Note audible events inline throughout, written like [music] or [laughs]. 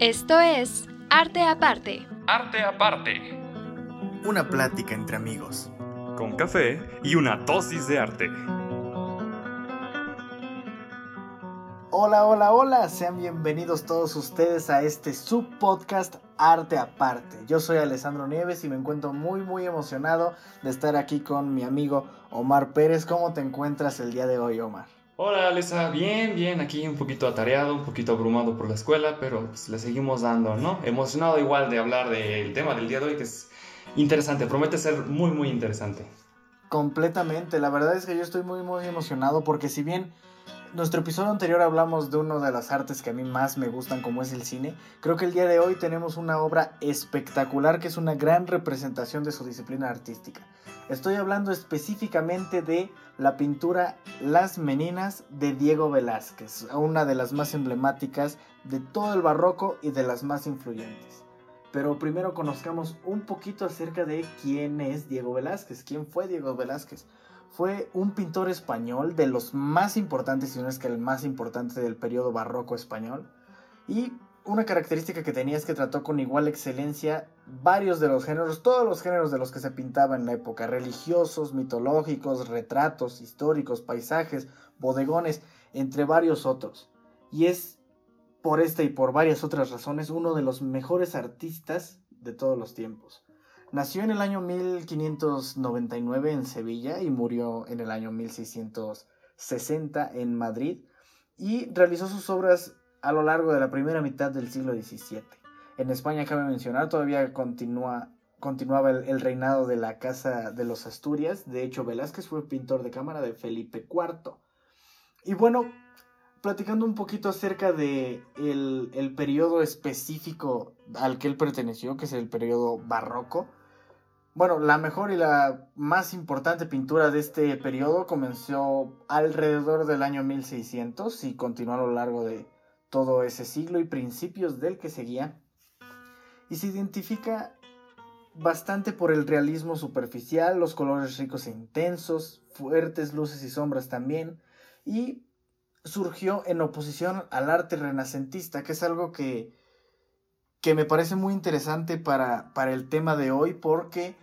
Esto es Arte Aparte. Arte Aparte. Una plática entre amigos. Con café y una dosis de arte. Hola, hola, hola. Sean bienvenidos todos ustedes a este subpodcast Arte Aparte. Yo soy Alessandro Nieves y me encuentro muy, muy emocionado de estar aquí con mi amigo Omar Pérez. ¿Cómo te encuentras el día de hoy, Omar? Hola, Alessa. Bien, bien. Aquí un poquito atareado, un poquito abrumado por la escuela, pero pues, le seguimos dando, ¿no? Emocionado igual de hablar del tema del día de hoy, que es interesante. Promete ser muy, muy interesante. Completamente. La verdad es que yo estoy muy, muy emocionado porque si bien nuestro episodio anterior hablamos de una de las artes que a mí más me gustan como es el cine. Creo que el día de hoy tenemos una obra espectacular que es una gran representación de su disciplina artística. Estoy hablando específicamente de la pintura Las Meninas de Diego Velázquez, una de las más emblemáticas de todo el barroco y de las más influyentes. Pero primero conozcamos un poquito acerca de quién es Diego Velázquez, quién fue Diego Velázquez fue un pintor español de los más importantes, si no es que el más importante del periodo barroco español. Y una característica que tenía es que trató con igual excelencia varios de los géneros, todos los géneros de los que se pintaba en la época, religiosos, mitológicos, retratos, históricos, paisajes, bodegones, entre varios otros. Y es por esta y por varias otras razones uno de los mejores artistas de todos los tiempos. Nació en el año 1599 en Sevilla y murió en el año 1660 en Madrid y realizó sus obras a lo largo de la primera mitad del siglo XVII. En España, cabe mencionar, todavía continúa, continuaba el, el, reinado de la Casa de los Asturias. De hecho, Velázquez fue pintor de cámara de Felipe IV. Y bueno, platicando un poquito acerca de el, el periodo específico al que él perteneció, que es el periodo barroco, bueno, la mejor y la más importante pintura de este periodo comenzó alrededor del año 1600 y continuó a lo largo de todo ese siglo y principios del que seguía. Y se identifica bastante por el realismo superficial, los colores ricos e intensos, fuertes luces y sombras también, y surgió en oposición al arte renacentista, que es algo que que me parece muy interesante para, para el tema de hoy porque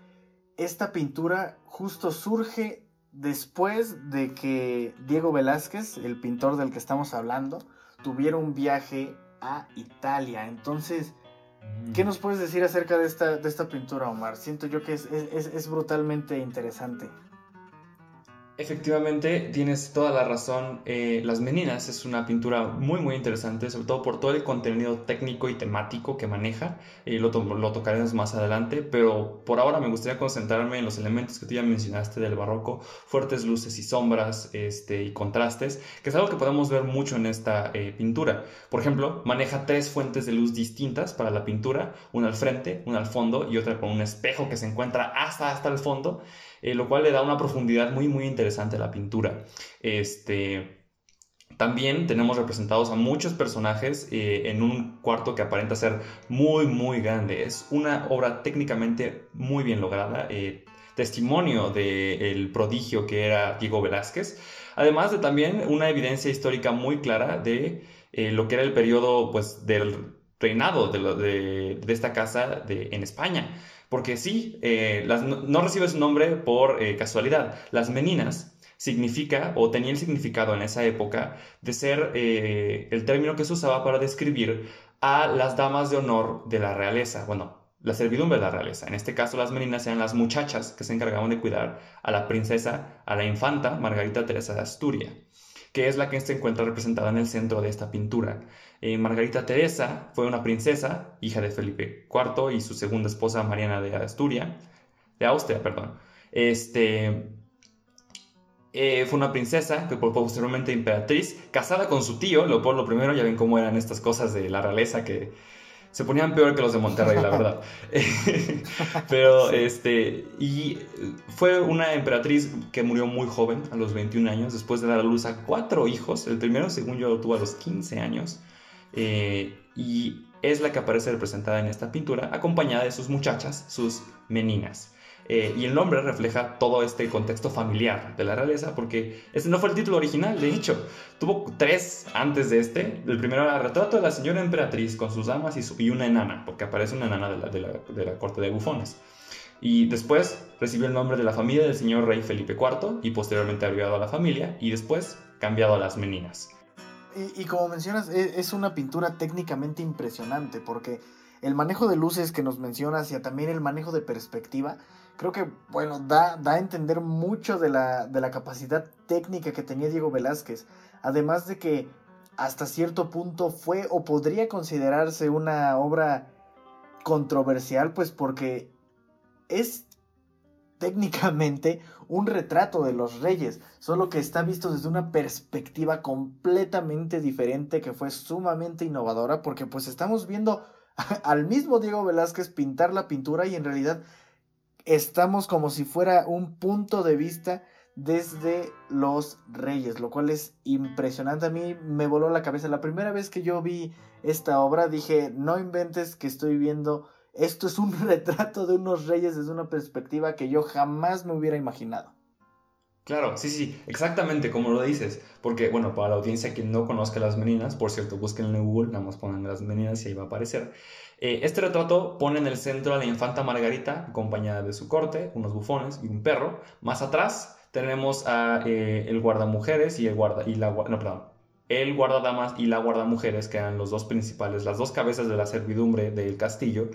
esta pintura justo surge después de que Diego Velázquez, el pintor del que estamos hablando, tuviera un viaje a Italia. Entonces, ¿qué nos puedes decir acerca de esta, de esta pintura, Omar? Siento yo que es, es, es brutalmente interesante. Efectivamente, tienes toda la razón. Eh, Las Meninas es una pintura muy, muy interesante, sobre todo por todo el contenido técnico y temático que maneja. Eh, lo, tocaremos más adelante, pero por ahora me gustaría concentrarme en los elementos que tú ya mencionaste del barroco, fuertes luces y sombras este, y contrastes, que es algo que podemos ver mucho en esta eh, pintura. Por ejemplo, maneja tres fuentes de luz distintas para la pintura, una al frente, una al fondo y otra con un espejo que se encuentra hasta, hasta el fondo. Eh, lo cual le da una profundidad muy, muy interesante a la pintura. Este, también tenemos representados a muchos personajes eh, en un cuarto que aparenta ser muy, muy grande. Es una obra técnicamente muy bien lograda, eh, testimonio del prodigio que era Diego Velázquez, además de también una evidencia histórica muy clara de lo que era el periodo pues, del reinado de, esta casa en España. Porque sí, eh, no, recibe su nombre por eh, casualidad. Las meninas significa o tenía el significado en esa época de ser eh, el término que se usaba para describir a las damas de honor de la realeza. Bueno, la servidumbre de la realeza. En este caso, las meninas eran las muchachas que se encargaban de cuidar a la princesa, a la infanta Margarita Teresa de Asturias que es la que se encuentra representada en el centro de esta pintura. Eh, Margarita Teresa fue una princesa, hija de Felipe IV y su segunda esposa Mariana de Asturias, de Austria, perdón. Este, eh, fue una princesa, que posteriormente emperatriz, casada con su tío, Leopoldo I, ya ven cómo eran estas cosas de la realeza que se ponían peor que los de Monterrey, la verdad. [laughs] [laughs] Pero, este, y fue una emperatriz que murió muy joven, a los 21 años, después de dar a luz a cuatro hijos. El primero, según yo, lo tuvo a los 15 años. Eh, y es la que aparece representada en esta pintura, acompañada de sus muchachas, sus meninas. Eh, y el nombre refleja todo este contexto familiar de la realeza, porque este no fue el título original, de hecho, tuvo tres antes de este. El primero era Retrato de la señora emperatriz con sus damas y, y una enana, porque aparece una enana de la, de la, de la corte de bufones. Y después recibió el nombre de la familia del señor rey Felipe IV y posteriormente abreviado a la familia y después cambiado a las meninas. Y, y como mencionas, es, es una pintura técnicamente impresionante porque el manejo de luces que nos mencionas y también el manejo de perspectiva, creo que, bueno, da, da a entender mucho de la, de la capacidad técnica que tenía Diego Velázquez. Además de que hasta cierto punto fue o podría considerarse una obra controversial, pues porque es técnicamente un retrato de los reyes, solo que está visto desde una perspectiva completamente diferente que fue sumamente innovadora porque pues estamos viendo [laughs] al mismo Diego Velázquez pintar la pintura y en realidad estamos como si fuera un punto de vista desde los reyes, lo cual es impresionante. A mí me voló la cabeza. La primera vez que yo vi esta obra dije, no inventes que estoy viendo, esto es un [laughs] retrato de unos reyes desde una perspectiva que yo jamás me hubiera imaginado. Claro, sí, sí, exactamente como lo dices. Porque, bueno, para la audiencia que no conozca las meninas, por cierto, busquen en Google, nada más pongan las meninas y ahí va a aparecer. Eh, este retrato pone en el centro a la infanta Margarita, acompañada de su corte, unos bufones y un perro. Más atrás tenemos a eh, el guardamujeres y el guarda y la no, perdón, el guardadamas y la guardamujeres, que eran los dos principales, las dos cabezas de la servidumbre del castillo.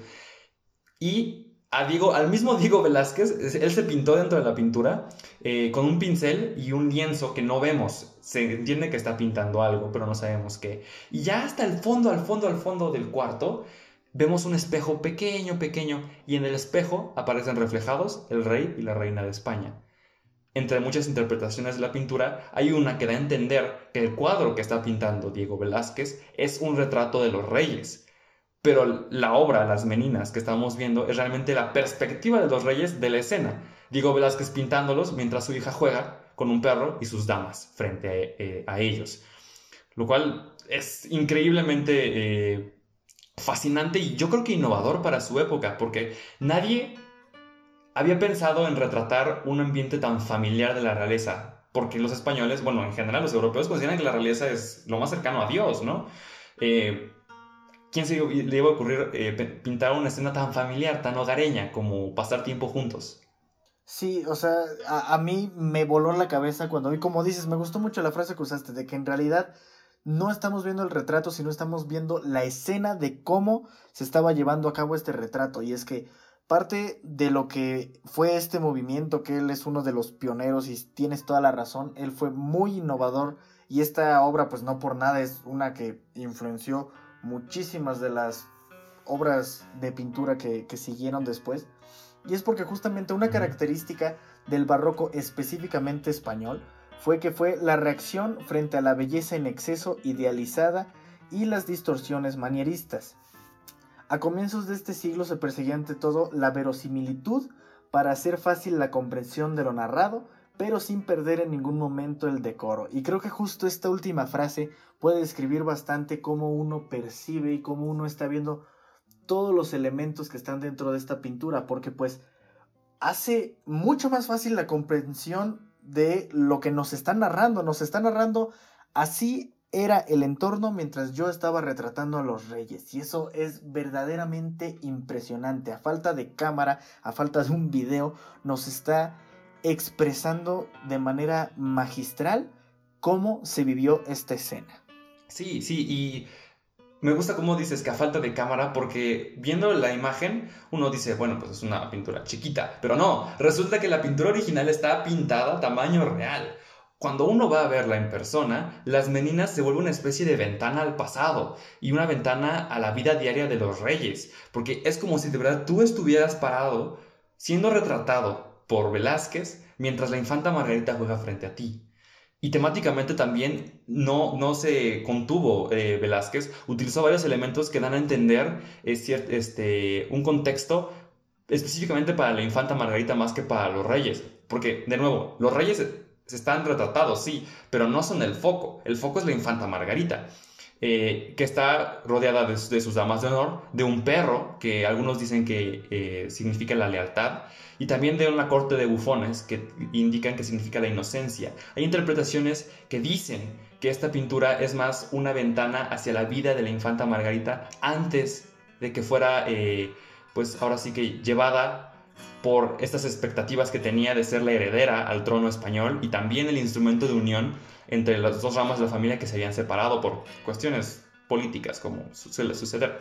Y a Diego, al mismo Diego Velázquez, él se pintó dentro de la pintura eh, con un pincel y un lienzo que no vemos. Se entiende que está pintando algo, pero no sabemos qué. Y ya hasta el fondo, al fondo, al fondo del cuarto, vemos un espejo pequeño, pequeño, y en el espejo aparecen reflejados el rey y la reina de España. Entre muchas interpretaciones de la pintura, hay una que da a entender que el cuadro que está pintando Diego Velázquez es un retrato de los reyes pero la obra, las meninas que estamos viendo, es realmente la perspectiva de los reyes de la escena. Diego Velázquez pintándolos mientras su hija juega con un perro y sus damas frente a, eh, ellos. Lo cual es increíblemente eh, fascinante y yo creo que innovador para su época, porque nadie había pensado en retratar un ambiente tan familiar de la realeza, porque los españoles, bueno, en general los europeos consideran que la realeza es lo más cercano a Dios, ¿no? Eh, ¿Quién se le iba a ocurrir eh, pintar una escena tan familiar, tan hogareña, como pasar tiempo juntos? Sí, o sea, a, a, mí me voló la cabeza cuando vi, como dices, me gustó mucho la frase que usaste, de que en realidad no estamos viendo el retrato, sino estamos viendo la escena de cómo se estaba llevando a cabo este retrato. Y es que parte de lo que fue este movimiento, que él es uno de los pioneros y tienes toda la razón, él fue muy innovador y esta obra pues no por nada es una que influenció muchísimas de las obras de pintura que, que siguieron después. Y es porque justamente una característica del barroco específicamente español fue que fue la reacción frente a la belleza en exceso idealizada y las distorsiones manieristas. A comienzos de este siglo se perseguía ante todo la verosimilitud para hacer fácil la comprensión de lo narrado pero sin perder en ningún momento el decoro. Y creo que justo esta última frase puede describir bastante cómo uno percibe y cómo uno está viendo todos los elementos que están dentro de esta pintura, porque pues hace mucho más fácil la comprensión de lo que nos está narrando. Nos está narrando así era el entorno mientras yo estaba retratando a los reyes. Y eso es verdaderamente impresionante. A falta de cámara, a falta de un video, nos está expresando de manera magistral cómo se vivió esta escena. Sí, sí, y me gusta cómo dices que a falta de cámara, porque viendo la imagen uno dice, bueno, pues es una pintura chiquita, pero no, resulta que la pintura original está pintada a tamaño real. Cuando uno va a verla en persona, las meninas se vuelve una especie de ventana al pasado y una ventana a la vida diaria de los reyes, porque es como si de verdad tú estuvieras parado siendo retratado por Velázquez, mientras la infanta Margarita juega frente a ti. Y temáticamente también no, no se contuvo eh, Velázquez, utilizó varios elementos que dan a entender este, un contexto específicamente para la infanta Margarita más que para los reyes. Porque, de nuevo, los reyes se están retratados, sí, pero no son el foco. El foco es la infanta Margarita. Eh, que está rodeada de, sus damas de honor, de un perro, que algunos dicen que eh, significa la lealtad, y también de una corte de bufones, que indican que significa la inocencia. Hay interpretaciones que dicen que esta pintura es más una ventana hacia la vida de la infanta Margarita antes de que fuera, eh, pues ahora sí que llevada por estas expectativas que tenía de ser la heredera al trono español y también el instrumento de unión entre las dos ramas de la familia que se habían separado por cuestiones políticas, como suele suceder.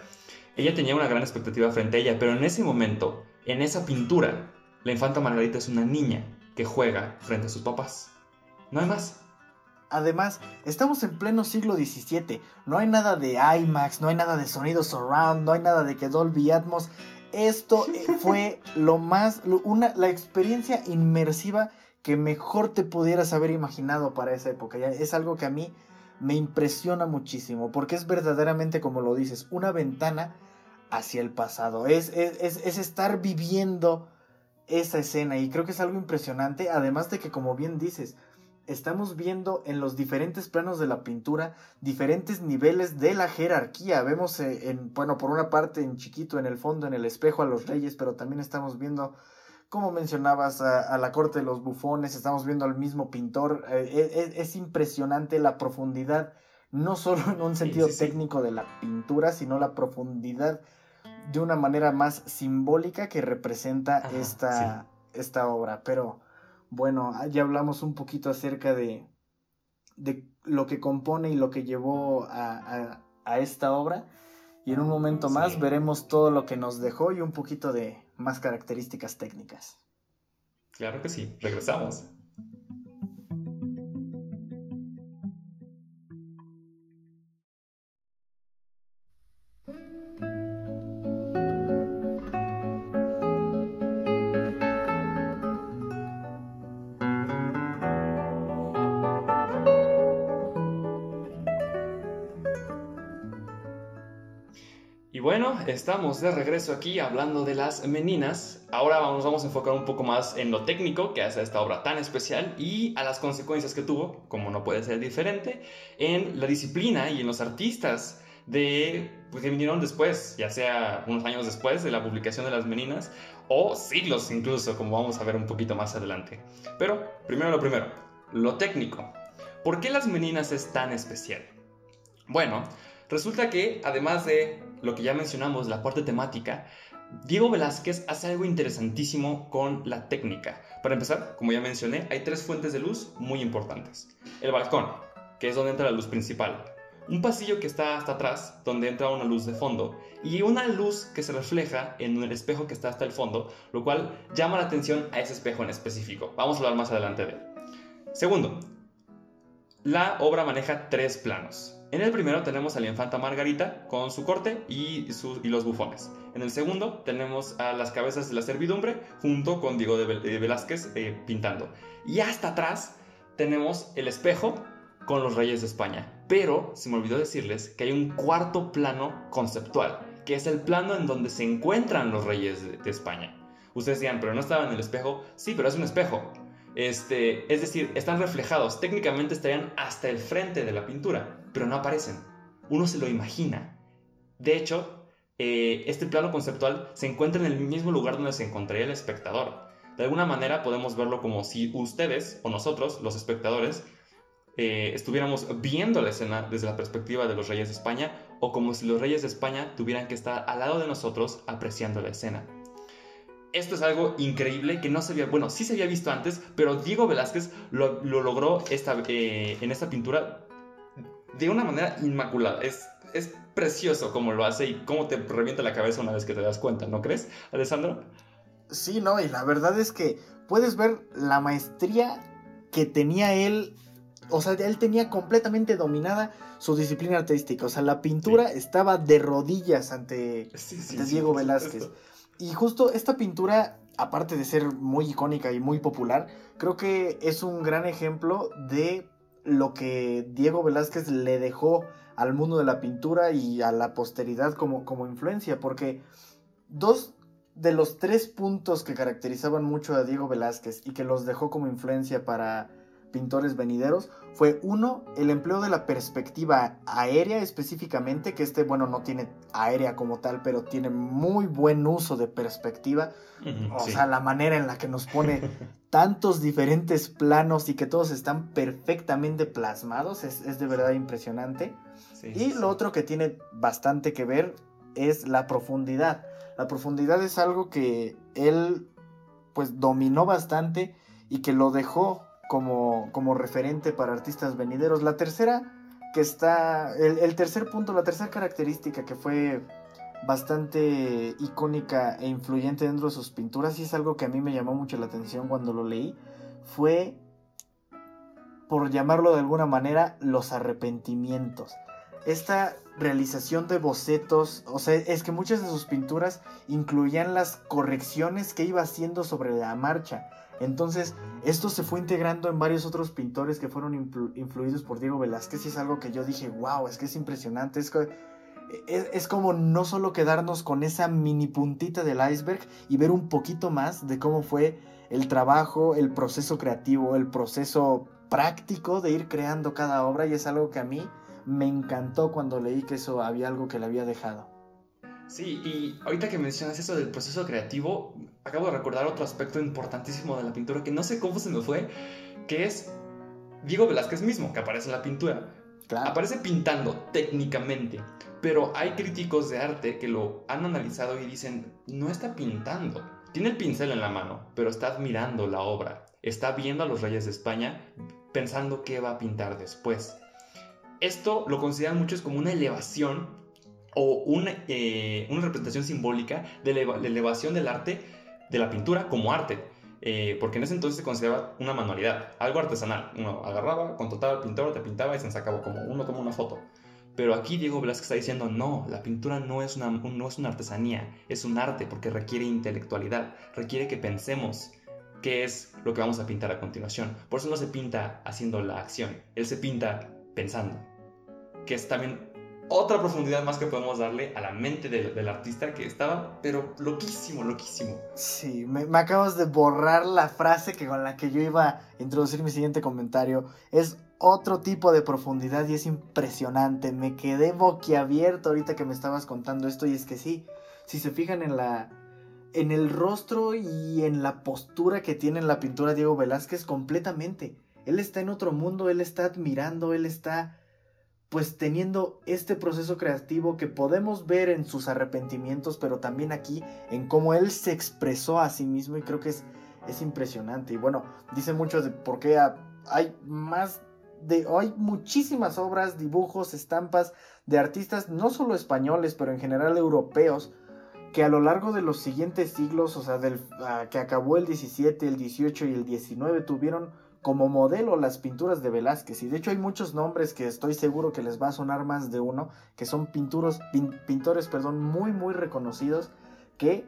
Ella tenía una gran expectativa frente a ella, pero en ese momento, en esa pintura, la infanta Margarita es una niña que juega frente a sus papás. No hay más. Además, estamos en pleno siglo XVII. No hay nada de IMAX, no hay nada de sonido surround, no hay nada de que Dolby Atmos. Esto eh, [laughs] fue lo más, una, la experiencia inmersiva que mejor te pudieras haber imaginado para esa época. Es algo que a mí me impresiona muchísimo, porque es verdaderamente, como lo dices, una ventana hacia el pasado. Es, es, estar viviendo esa escena y creo que es algo impresionante, además de que, como bien dices, estamos viendo en los diferentes planos de la pintura diferentes niveles de la jerarquía. Vemos, eh, en, bueno, por una parte en chiquito, en el fondo, en el espejo a los reyes, pero también estamos viendo como mencionabas, a, la corte de los bufones, estamos viendo al mismo pintor. Eh, e, e, es, impresionante la profundidad, no solo en un sentido técnico de la pintura, sino la profundidad de una manera más simbólica que representa esta, esta obra. Pero bueno, ya hablamos un poquito acerca de, de lo que compone y lo que llevó a, a esta obra. Y en un momento más veremos todo lo que nos dejó y un poquito de más características técnicas. Claro que sí, regresamos. Estamos de regreso aquí hablando de las meninas. Ahora nos vamos a enfocar un poco más en lo técnico que hace esta obra tan especial y a las consecuencias que tuvo, como no puede ser diferente, en la disciplina y en los artistas de, pues, que vinieron después, ya sea unos años después de la publicación de las meninas o siglos incluso, como vamos a ver un poquito más adelante. Pero primero lo primero, lo técnico. ¿Por qué las meninas es tan especial? Bueno, resulta que además de lo que ya mencionamos, la parte temática, Diego Velázquez hace algo interesantísimo con la técnica. Para empezar, como ya mencioné, hay tres fuentes de luz muy importantes. El balcón, que es donde entra la luz principal. Un pasillo que está hasta atrás, donde entra una luz de fondo. Y una luz que se refleja en el espejo que está hasta el fondo, lo cual llama la atención a ese espejo en específico. Vamos a hablar más adelante de él. Segundo, la obra maneja tres planos. En el primero tenemos a la infanta Margarita con su corte y, y, los bufones. En el segundo tenemos a las cabezas de la servidumbre junto con Diego de Velázquez eh, pintando. Y hasta atrás tenemos el espejo con los reyes de España. Pero se me olvidó decirles que hay un cuarto plano conceptual, que es el plano en donde se encuentran los reyes de, de España. Ustedes dirán, pero no estaba en el espejo. Sí, pero es un espejo. Este, es decir, están reflejados, técnicamente estarían hasta el frente de la pintura, pero no aparecen. Uno se lo imagina. De hecho, eh, este plano conceptual se encuentra en el mismo lugar donde se encontraría el espectador. De alguna manera podemos verlo como si ustedes o nosotros, los espectadores, eh, estuviéramos viendo la escena desde la perspectiva de los reyes de España o como si los reyes de España tuvieran que estar al lado de nosotros apreciando la escena esto es algo increíble que no se había, bueno, sí se había visto antes, pero Diego Velázquez lo, logró esta, eh, en esta pintura de una manera inmaculada. Es, es precioso como lo hace y cómo te revienta la cabeza una vez que te das cuenta, ¿no crees, Alessandro? Sí, no, y la verdad es que puedes ver la maestría que tenía él. O sea, él tenía completamente dominada su disciplina artística. O sea, la pintura estaba de rodillas ante, Diego Velázquez. Y justo esta pintura, aparte de ser muy icónica y muy popular, creo que es un gran ejemplo de lo que Diego Velázquez le dejó al mundo de la pintura y a la posteridad como, como influencia, porque dos de los tres puntos que caracterizaban mucho a Diego Velázquez y que los dejó como influencia para, pintores venideros fue uno, el empleo de la perspectiva aérea específicamente, que este, bueno, no tiene aérea como tal, pero tiene muy buen uso de perspectiva. o sea, la manera en la que nos pone tantos diferentes planos y que todos están perfectamente plasmados es, de verdad impresionante. y lo otro que tiene bastante que ver es la profundidad. La profundidad es algo que él pues dominó bastante y que lo dejó como, como referente para artistas venideros. La tercera, que está, el, tercer punto, la tercera característica que fue bastante icónica e influyente dentro de sus pinturas y es algo que a mí me llamó mucho la atención cuando lo leí, fue, por llamarlo de alguna manera, los arrepentimientos. Esta realización de bocetos, o sea, es que muchas de sus pinturas incluían las correcciones que iba haciendo sobre la marcha entonces, esto se fue integrando en varios otros pintores que fueron influidos por Diego Velázquez y es algo que yo dije, wow, es que es impresionante. Es, es, como no solo quedarnos con esa mini puntita del iceberg y ver un poquito más de cómo fue el trabajo, el proceso creativo, el proceso práctico de ir creando cada obra y es algo que a mí me encantó cuando leí que eso había algo que le había dejado. Sí, y ahorita que mencionas eso del proceso creativo, acabo de recordar otro aspecto importantísimo de la pintura que no sé cómo se me fue, que es Diego Velázquez mismo, que aparece en la pintura. Aparece pintando técnicamente, pero hay críticos de arte que lo han analizado y dicen, no está pintando. Tiene el pincel en la mano, pero está admirando la obra. Está viendo a los reyes de España pensando qué va a pintar después. Esto lo consideran muchos como una elevación o eh, una, representación simbólica de la elevación del arte, de la pintura como arte. Eh, porque en ese entonces se consideraba una manualidad, algo artesanal. Uno agarraba, contrataba al pintor, te pintaba y se sacaba como uno toma una foto. Pero aquí Diego Velázquez está diciendo, no, la pintura no es, una, no es una artesanía, es un arte porque requiere intelectualidad, requiere que pensemos qué es lo que vamos a pintar a continuación. Por eso no se pinta haciendo la acción, él se pinta pensando, que es también otra profundidad más que podemos darle a la mente del, artista que estaba, pero loquísimo, loquísimo. Sí, me, acabas de borrar la frase que con la que yo iba a introducir mi siguiente comentario. Es otro tipo de profundidad y es impresionante. Me quedé boquiabierto ahorita que me estabas contando esto y es que sí, si se fijan en la en el rostro y en la postura que tiene en la pintura Diego Velázquez completamente. Él está en otro mundo, él está admirando, él está pues teniendo este proceso creativo que podemos ver en sus arrepentimientos, pero también aquí en cómo él se expresó a sí mismo y creo que es, es impresionante. Y bueno, dice mucho de por qué hay más de, hay muchísimas obras, dibujos, estampas de artistas, no solo españoles, pero en general europeos, que a lo largo de los siguientes siglos, o sea, del, ah, que acabó el 17, el 18 y el 19, tuvieron como modelo las pinturas de Velázquez. Y de hecho hay muchos nombres que estoy seguro que les va a sonar más de uno, que son pinturos, pintores perdón, muy, muy reconocidos que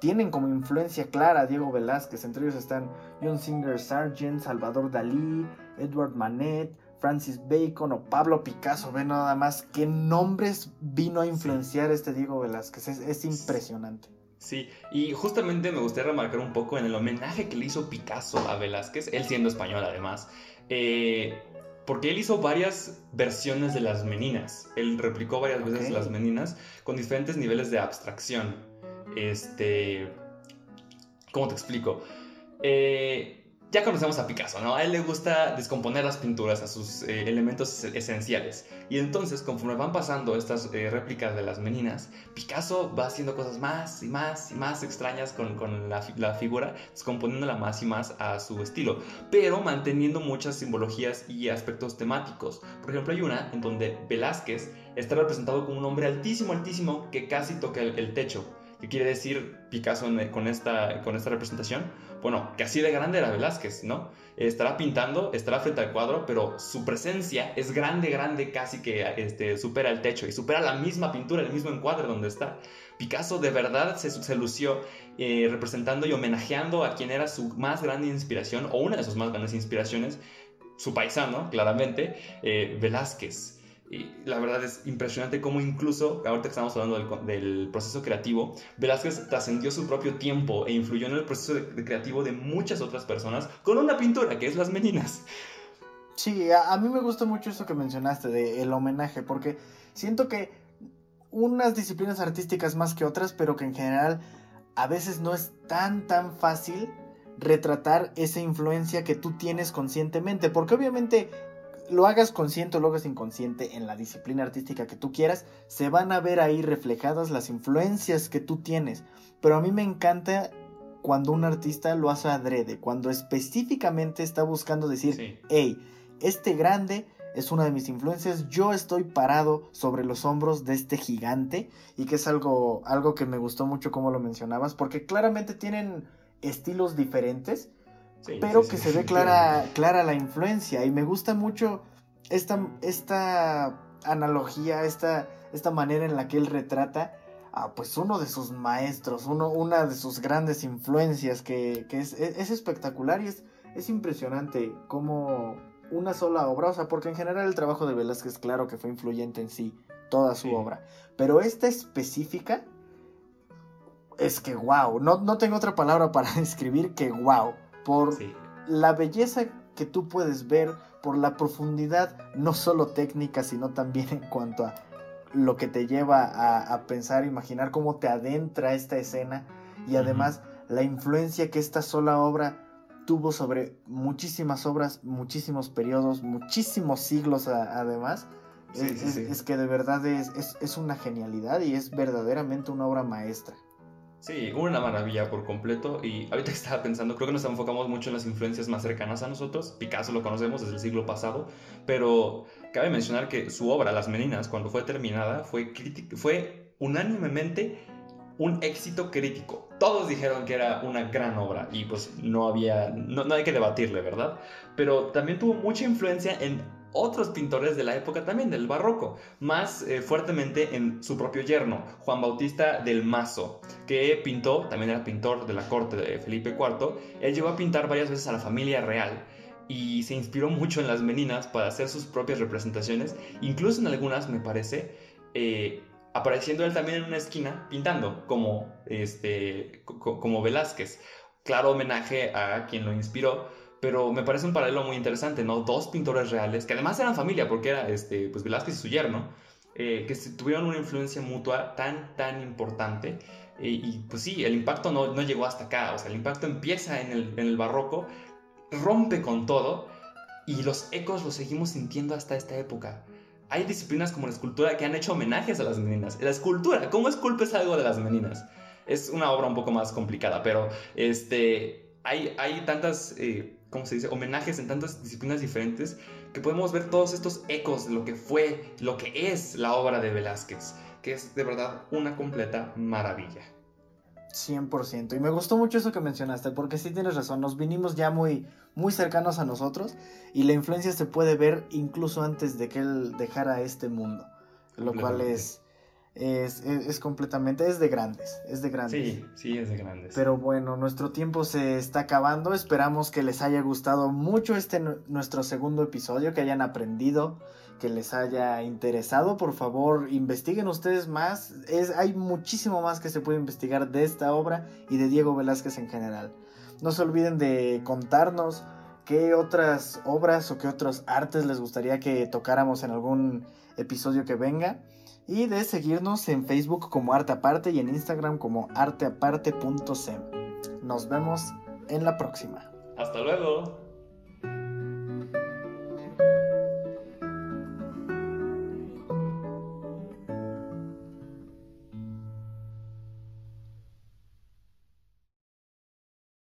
tienen como influencia clara a Diego Velázquez. Entre ellos están John Singer Sargent, Salvador Dalí, Edward Manet, Francis Bacon o Pablo Picasso. Ve nada más qué nombres vino a influenciar este Diego Velázquez. es impresionante. Sí, y justamente me gustaría remarcar un poco en el homenaje que le hizo Picasso a Velázquez, él siendo español además, eh, porque él hizo varias versiones de las meninas, él replicó varias veces las meninas con diferentes niveles de abstracción. Este, ¿cómo te explico? Eh, ya conocemos a Picasso, ¿no? A él le gusta descomponer las pinturas a sus eh, elementos esenciales. Y entonces, conforme van pasando estas eh, réplicas de las meninas, Picasso va haciendo cosas más y más y más extrañas con, con la, la, figura, descomponiéndola más y más a su estilo, pero manteniendo muchas simbologías y aspectos temáticos. Por ejemplo, hay una en donde Velázquez está representado como un hombre altísimo, altísimo, que casi toca el, techo. ¿Qué quiere decir Picasso con esta, con esta representación? bueno, que así de grande era Velázquez, ¿no? Estará pintando, estará frente al cuadro, pero su presencia es grande, grande, casi que este, supera el techo y supera la misma pintura, el mismo encuadre donde está. Picasso de verdad se, se lució eh, representando y homenajeando a quien era su más grande inspiración, o una de sus más grandes inspiraciones, su paisano, claramente, eh, Velázquez. Y la verdad es impresionante cómo incluso, ahorita que estamos hablando del, proceso creativo, Velázquez trascendió su propio tiempo e influyó en el proceso creativo de muchas otras personas con una pintura que es Las Meninas. Sí, a, mí me gusta mucho eso que mencionaste de el homenaje, porque siento que unas disciplinas artísticas más que otras, pero que en general a veces no es tan tan fácil retratar esa influencia que tú tienes conscientemente, porque obviamente lo hagas consciente o lo hagas inconsciente en la disciplina artística que tú quieras, se van a ver ahí reflejadas las influencias que tú tienes. Pero a mí me encanta cuando un artista lo hace adrede, cuando específicamente está buscando decir, hey, este grande es una de mis influencias, yo estoy parado sobre los hombros de este gigante y que es algo, algo que me gustó mucho como lo mencionabas, porque claramente tienen estilos diferentes, pero que se ve clara, clara la influencia. Y me gusta mucho esta, esta analogía, esta, esta manera en la que él retrata pues uno de sus maestros, uno, una de sus grandes influencias que, es, espectacular y es, es impresionante como una sola obra, o sea, porque en general el trabajo de Velázquez, claro que fue influyente en sí, toda su obra, pero esta específica es que wow, no, no tengo otra palabra para [laughs] describir que wow, por la belleza que tú puedes ver, por la profundidad, no solo técnica, sino también en cuanto a lo que te lleva a, pensar, imaginar cómo te adentra esta escena y además la influencia que esta sola obra tuvo sobre muchísimas obras, muchísimos periodos, muchísimos siglos además. es, que de verdad es, es, una genialidad y es verdaderamente una obra maestra. Sí, una maravilla por completo. Y ahorita estaba pensando, creo que nos enfocamos mucho en las influencias más cercanas a nosotros. Picasso lo conocemos desde el siglo pasado, pero cabe mencionar que su obra, Las Meninas, cuando fue terminada, fue, fue unánimemente un éxito crítico. Todos dijeron que era una gran obra y pues no había, no, no hay que debatirle, ¿verdad? Pero también tuvo mucha influencia en otros pintores de la época también, del barroco, más eh, fuertemente en su propio yerno, Juan Bautista del Mazo, que pintó, también era pintor de la corte de Felipe IV, él llegó a pintar varias veces a la familia real y se inspiró mucho en las meninas para hacer sus propias representaciones, incluso en algunas, me parece, eh, apareciendo él también en una esquina pintando, como, este, como Velázquez. Claro homenaje a quien lo inspiró, pero me parece un paralelo muy interesante, ¿no? Dos pintores reales, que además eran familia, porque era este, pues Velázquez y su yerno, eh, que tuvieron una influencia mutua tan, tan importante. y pues sí, el impacto no, no, llegó hasta acá, o sea, el impacto empieza en el, en el barroco, rompe con todo, y los ecos los seguimos sintiendo hasta esta época. Hay disciplinas como la escultura que han hecho homenajes a las meninas. La escultura, ¿cómo esculpes algo de las meninas? Es una obra un poco más complicada, pero este, hay, hay tantas... Eh, ¿cómo se dice?, homenajes en tantas disciplinas diferentes, que podemos ver todos estos ecos de lo que fue, lo que es la obra de Velázquez, que es de verdad una completa maravilla. 100%. Y me gustó mucho eso que mencionaste, porque sí tienes razón, nos vinimos ya muy, muy cercanos a nosotros y la influencia se puede ver incluso antes de que él dejara este mundo, lo cual es, es, completamente, es de grandes, es de grandes. Sí, sí, es de grandes. Pero bueno, nuestro tiempo se está acabando, esperamos que les haya gustado mucho este nuestro segundo episodio, que hayan aprendido, que les haya interesado, por favor, investiguen ustedes más, es, hay muchísimo más que se puede investigar de esta obra y de Diego Velázquez en general. No se olviden de contarnos qué otras obras o qué otros artes les gustaría que tocáramos en algún episodio que venga y de seguirnos en Facebook como Arte Aparte y en Instagram como arteaparte.sem. Nos vemos en la próxima. Hasta luego.